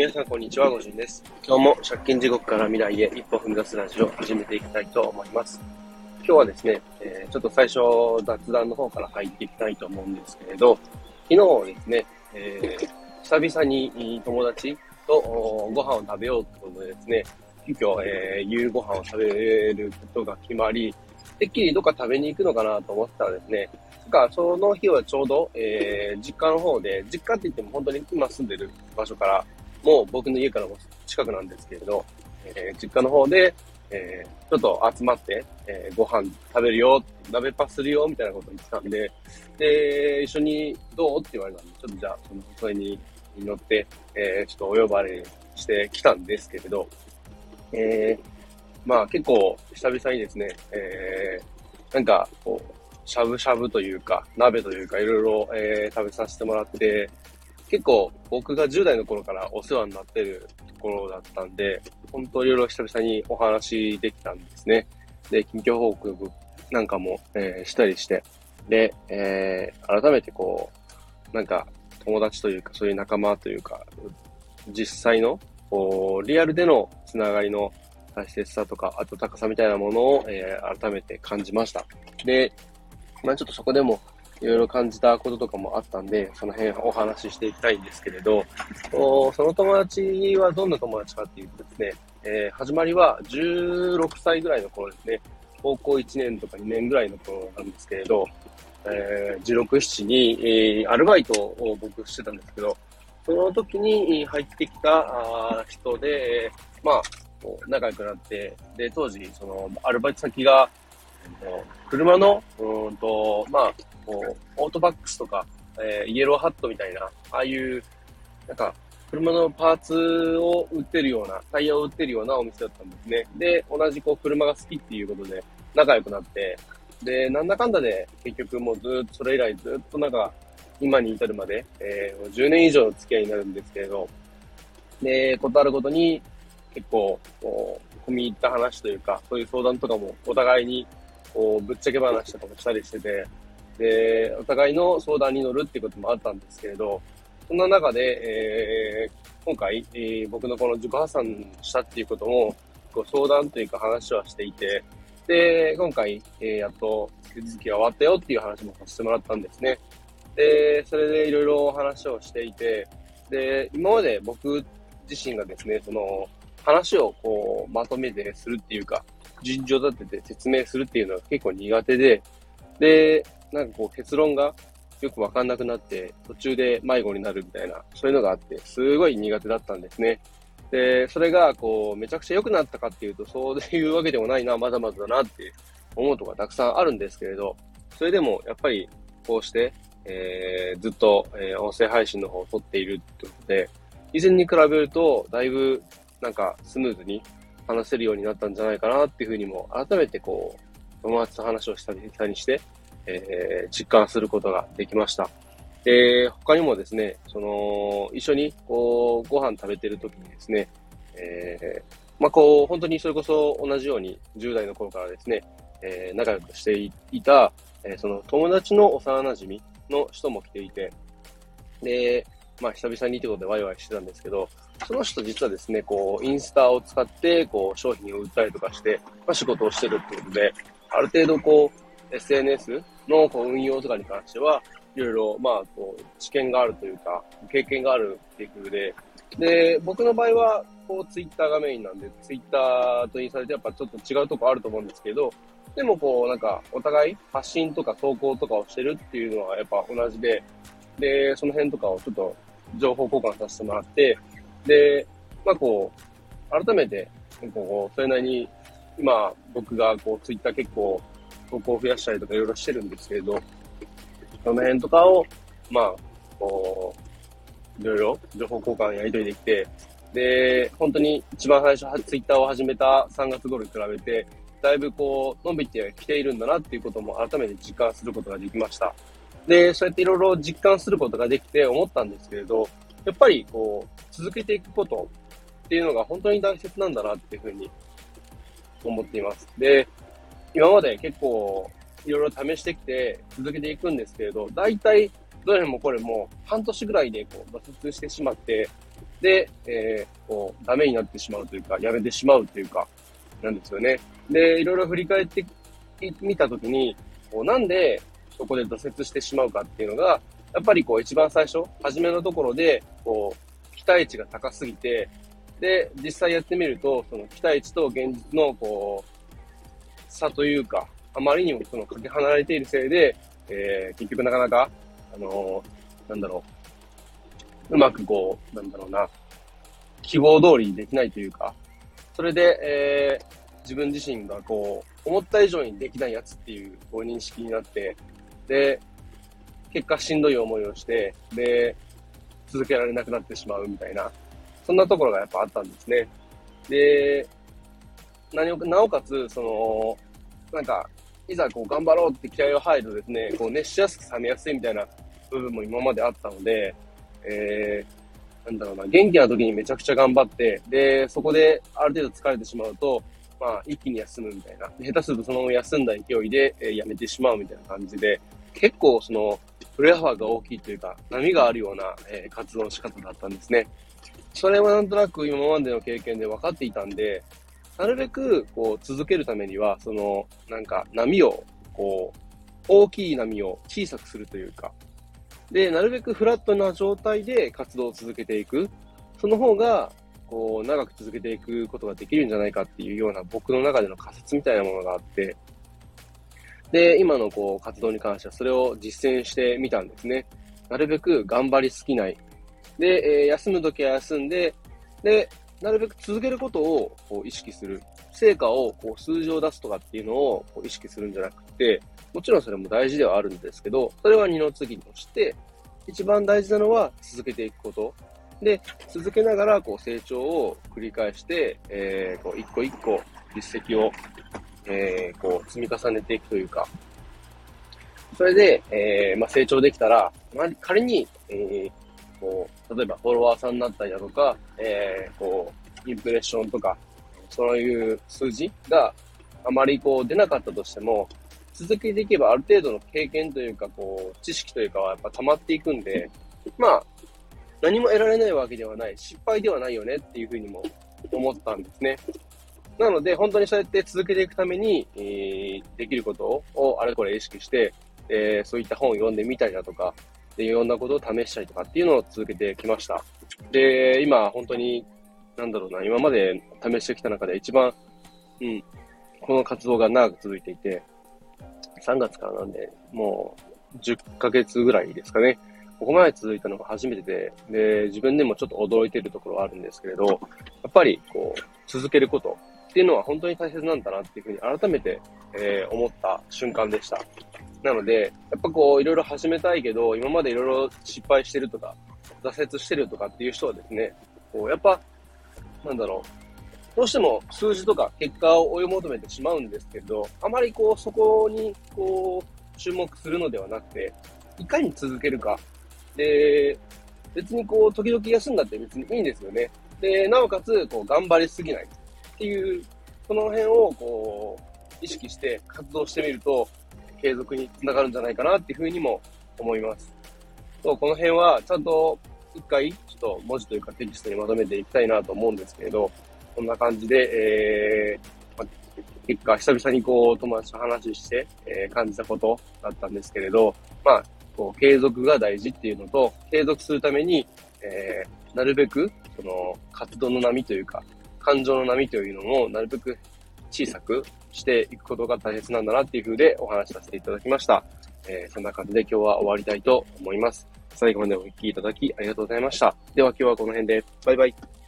皆さん、こんにちは。ごじんです。今日も借金地獄から未来へ一歩踏み出すラジオを始めていきたいと思います。今日はですね、えー、ちょっと最初雑談の方から入っていきたいと思うんですけれど、昨日ですね、えー、久々に友達とご飯を食べようということでですね、急遽、えー、夕ご飯を食べることが決まり、てっきりどっか食べに行くのかなと思ってたらですね、か、その日はちょうど、えー、実家の方で、実家って言っても本当に今住んでる場所から、もう僕の家からも近くなんですけれど、えー、実家の方で、えー、ちょっと集まって、えー、ご飯食べるよ、鍋パするよ、みたいなこと言ってたんで、で、一緒にどう？って言われたんで、ちょっとじゃあ、そのそれに乗って、え、ちょっとお呼ばれしてきたんですけれど、え、まあ結構久々にですね、えー、なんかこう、しゃぶしゃぶというか、鍋というか、いろいろ、えー、食べさせてもらって、結構僕が10代の頃からお世話になってるところだったんで、本当いろいろ久々にお話できたんですね。で、近況報告なんかも、えー、したりして、で、えー、改めてこう、なんか友達というか、そういう仲間というか、実際の、こう、リアルでのつながりの大切さとか、温かさみたいなものを、えー、改めて感じました。で、まあちょっとそこでもいろいろ感じたこととかもあったんで、その辺お話ししていきたいんですけれど、その友達はどんな友達かっていうとですね、えー、始まりは16歳ぐらいの頃ですね、高校1年とか2年ぐらいの頃なんですけれど、えー、16、7に、えー、アルバイトを僕してたんですけど、その時に入ってきた人で、まあ、仲良くなって、で、当時、その、アルバイト先が、車の、うんと、まあ、こう、オートバックスとか、えー、イエローハットみたいな、ああいう、なんか、車のパーツを売ってるような、タイヤを売ってるようなお店だったんですね。で、同じこう車が好きっていうことで仲良くなって、で、なんだかんだで結局もうずっとそれ以来ずっとなんか、今に至るまで、えー、10年以上の付き合いになるんですけれど、で、ことあるごとに結構、こう、込み入った話というか、そういう相談とかもお互いにこう、ぶっちゃけ話とかもしたりしてて、で、お互いの相談に乗るっていうこともあったんですけれど、そんな中で、えー、今回、えー、僕のこの自己破産したっていうことも、こ相談というか話はしていて、で、今回、えー、やっと手続きが終わったよっていう話もさせてもらったんですね。で、それでいろいろ話をしていて、で、今まで僕自身がですね、その話をこうまとめてするっていうか、順序立てて説明するっていうのは結構苦手で、で、なんかこう結論がよくわかんなくなって、途中で迷子になるみたいな、そういうのがあって、すごい苦手だったんですね。で、それが、こう、めちゃくちゃ良くなったかっていうと、そういうわけでもないな、まだまだだなって思うとかたくさんあるんですけれど、それでも、やっぱり、こうして、えー、ずっと、えー、音声配信の方を撮っているってことで、以前に比べると、だいぶ、なんか、スムーズに話せるようになったんじゃないかなっていうふうにも、改めてこう、友達と話をしたりしたりして、えー、実感することができました。で、他にもですね、その、一緒にこう、ご飯食べてる時にですね、えー、まあ、こう、本当にそれこそ同じように10代の頃からですね、えー、仲良くしていた、えー、その友達の幼馴染の人も来ていて、で、まあ、久々にってことでワイワイしてたんですけど、その人実はですね、こう、インスタを使って、こう、商品を売ったりとかして、まあ、仕事をしてるってことで、ある程度こう、SNS のこう運用とかに関しては、いろいろ、まあ、こう、知見があるというか、経験があるっていうことで、で、僕の場合は、こう、ツイッターがメインなんで、ツイッターとインスタでやっぱちょっと違うとこあると思うんですけど、でもこう、なんか、お互い発信とか投稿とかをしてるっていうのはやっぱ同じで、で、その辺とかをちょっと情報交換させてもらって、で、まあこう、改めて、こう、それなりに、今、僕がこう、ツイッター結構、投稿を増やしたりとかいろいろしてるんですけれど、その辺とかを、まあ、こう、いろいろ情報交換やり取りできて、で、本当に一番最初、ツイッターを始めた3月頃に比べて、だいぶこう、伸びてきているんだなっていうことも改めて実感することができました。で、そうやっていろいろ実感することができて思ったんですけれど、やっぱりこう、続けていくことっていうのが本当に大切なんだなっていうふうに思っています。で、今まで結構いろいろ試してきて続けていくんですけれど、大体どれもこれも半年ぐらいでこう挫折してしまって、で、えー、こう、ダメになってしまうというか、やめてしまうというか、なんですよね。で、いろいろ振り返ってみたときに、こうなんでそこで挫折してしまうかっていうのが、やっぱりこう一番最初、初めのところで、こう、期待値が高すぎて、で、実際やってみると、その期待値と現実のこう、差というか、あまりにもそのかけ離れているせいで、えー、結局なかなか、あのー、なんだろう、うまくこう、なんだろうな、希望通りにできないというか、それで、えー、自分自身がこう、思った以上にできないやつっていうこう認識になって、で、結果しんどい思いをして、で、続けられなくなってしまうみたいな、そんなところがやっぱあったんですね。で、何を、なおかつ、その、なんか、いざこう頑張ろうって気合を入るとですね、こう熱しやすく冷めやすいみたいな部分も今まであったので、えー、なんだろうな、元気な時にめちゃくちゃ頑張って、で、そこである程度疲れてしまうと、まあ、一気に休むみたいな。下手するとそのまま休んだ勢いで、えー、やめてしまうみたいな感じで、結構その、フレアワーが大きいというか、波があるような、えー、活動の仕方だったんですね。それはなんとなく今までの経験で分かっていたんで、なるべく、こう、続けるためには、その、なんか、波を、こう、大きい波を小さくするというか、で、なるべくフラットな状態で活動を続けていく。その方が、こう、長く続けていくことができるんじゃないかっていうような僕の中での仮説みたいなものがあって、で、今のこう、活動に関してはそれを実践してみたんですね。なるべく頑張りすぎない。で、えー、休むときは休んで、で、なるべく続けることをこう意識する。成果をこう数字を出すとかっていうのをこう意識するんじゃなくて、もちろんそれも大事ではあるんですけど、それは二の次として、一番大事なのは続けていくこと。で、続けながらこう成長を繰り返して、えー、こう一個一個実績を、えー、こう積み重ねていくというか、それで、えー、まあ、成長できたら、まあ、仮に、えー、こう、例えばフォロワーさんになったりだとか、えー、こう、インプレッションとか、そういう数字があまりこう出なかったとしても、続けていけばある程度の経験というか、こう、知識というかはやっぱ溜まっていくんで、まあ、何も得られないわけではない、失敗ではないよねっていうふうにも思ったんですね。なので、本当にそうやって続けていくために、えー、できることをあれこれ意識して、えー、そういった本を読んでみたりだとか、で、いろんなことを試したりとかっていうのを続けてきました。で、今、本当に、なんだろうな、今まで試してきた中で一番、うん、この活動が長く続いていて、3月からなんで、もう、10ヶ月ぐらいですかね。ここまで続いたのが初めてで、で、自分でもちょっと驚いてるところはあるんですけれど、やっぱり、こう、続けることっていうのは本当に大切なんだなっていうふうに改めて、えー、思った瞬間でした。なので、やっぱこう、いろいろ始めたいけど、今までいろいろ失敗してるとか、挫折してるとかっていう人はですね、こう、やっぱ、なんだろう、どうしても数字とか結果を追い求めてしまうんですけど、あまりこう、そこに、こう、注目するのではなくて、いかに続けるか。で、別にこう、時々休んだって別にいいんですよね。で、なおかつ、こう、頑張りすぎないっていう、その辺を、こう、意識して活動してみると、継続につながるんじゃないかなっていうふうにも思います。そう、この辺はちゃんと一回ちょっと文字というかテキストにまとめていきたいなと思うんですけれど、こんな感じで、えー、ま結果久々にこう友達と話して、えー、感じたことだったんですけれど、まあ、こう継続が大事っていうのと、継続するために、えー、なるべくその活動の波というか、感情の波というのもなるべく小さくしていくことが大切なんだなっていう風でお話しさせていただきました。えー、そんな感じで今日は終わりたいと思います。最後までお聴きいただきありがとうございました。では今日はこの辺で。バイバイ。